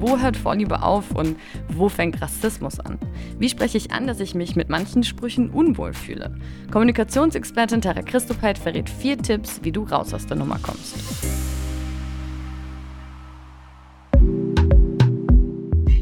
Wo hört Vorliebe auf und wo fängt Rassismus an? Wie spreche ich an, dass ich mich mit manchen Sprüchen unwohl fühle? Kommunikationsexpertin Tara Christopheit verrät vier Tipps, wie du raus aus der Nummer kommst.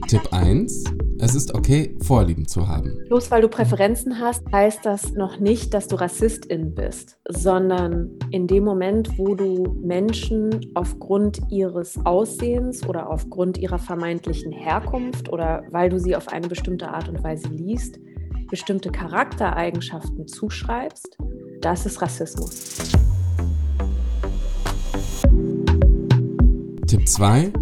Tipp 1. Es ist okay, Vorlieben zu haben. Bloß weil du Präferenzen hast, heißt das noch nicht, dass du Rassistin bist, sondern in dem Moment, wo du Menschen aufgrund ihres Aussehens oder aufgrund ihrer vermeintlichen Herkunft oder weil du sie auf eine bestimmte Art und Weise liest, bestimmte Charaktereigenschaften zuschreibst, das ist Rassismus. Tipp 2.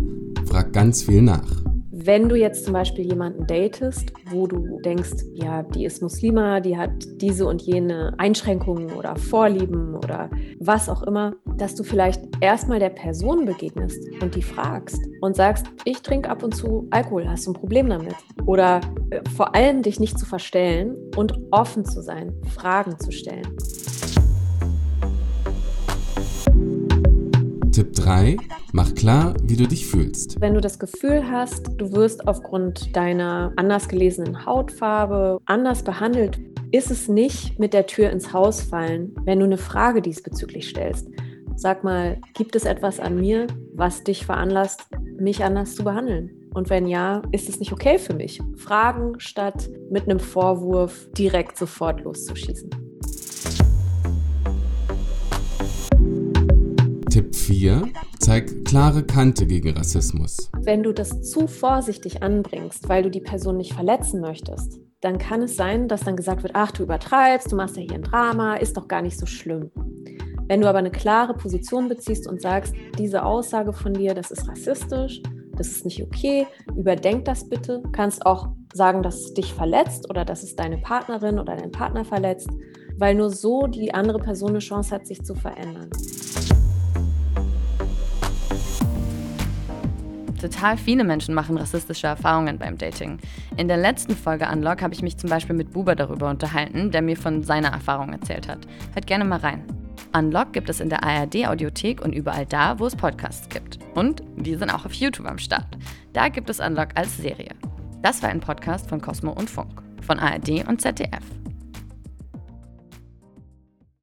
Frag ganz viel nach. Wenn du jetzt zum Beispiel jemanden datest, wo du denkst, ja, die ist Muslima, die hat diese und jene Einschränkungen oder Vorlieben oder was auch immer, dass du vielleicht erstmal der Person begegnest und die fragst und sagst, ich trinke ab und zu Alkohol, hast du ein Problem damit? Oder äh, vor allem dich nicht zu verstellen und offen zu sein, Fragen zu stellen. Tipp 3. Mach klar, wie du dich fühlst. Wenn du das Gefühl hast, du wirst aufgrund deiner anders gelesenen Hautfarbe anders behandelt, ist es nicht mit der Tür ins Haus fallen, wenn du eine Frage diesbezüglich stellst. Sag mal, gibt es etwas an mir, was dich veranlasst, mich anders zu behandeln? Und wenn ja, ist es nicht okay für mich? Fragen statt mit einem Vorwurf direkt sofort loszuschießen. Tipp 4. Zeig klare Kante gegen Rassismus. Wenn du das zu vorsichtig anbringst, weil du die Person nicht verletzen möchtest, dann kann es sein, dass dann gesagt wird, ach, du übertreibst, du machst ja hier ein Drama, ist doch gar nicht so schlimm. Wenn du aber eine klare Position beziehst und sagst, diese Aussage von dir, das ist rassistisch, das ist nicht okay, überdenk das bitte, kannst auch sagen, dass es dich verletzt oder dass es deine Partnerin oder deinen Partner verletzt, weil nur so die andere Person eine Chance hat, sich zu verändern. Total viele Menschen machen rassistische Erfahrungen beim Dating. In der letzten Folge Unlock habe ich mich zum Beispiel mit Buber darüber unterhalten, der mir von seiner Erfahrung erzählt hat. Hört gerne mal rein. Unlock gibt es in der ARD-Audiothek und überall da, wo es Podcasts gibt. Und wir sind auch auf YouTube am Start. Da gibt es Unlock als Serie. Das war ein Podcast von Cosmo und Funk, von ARD und ZDF.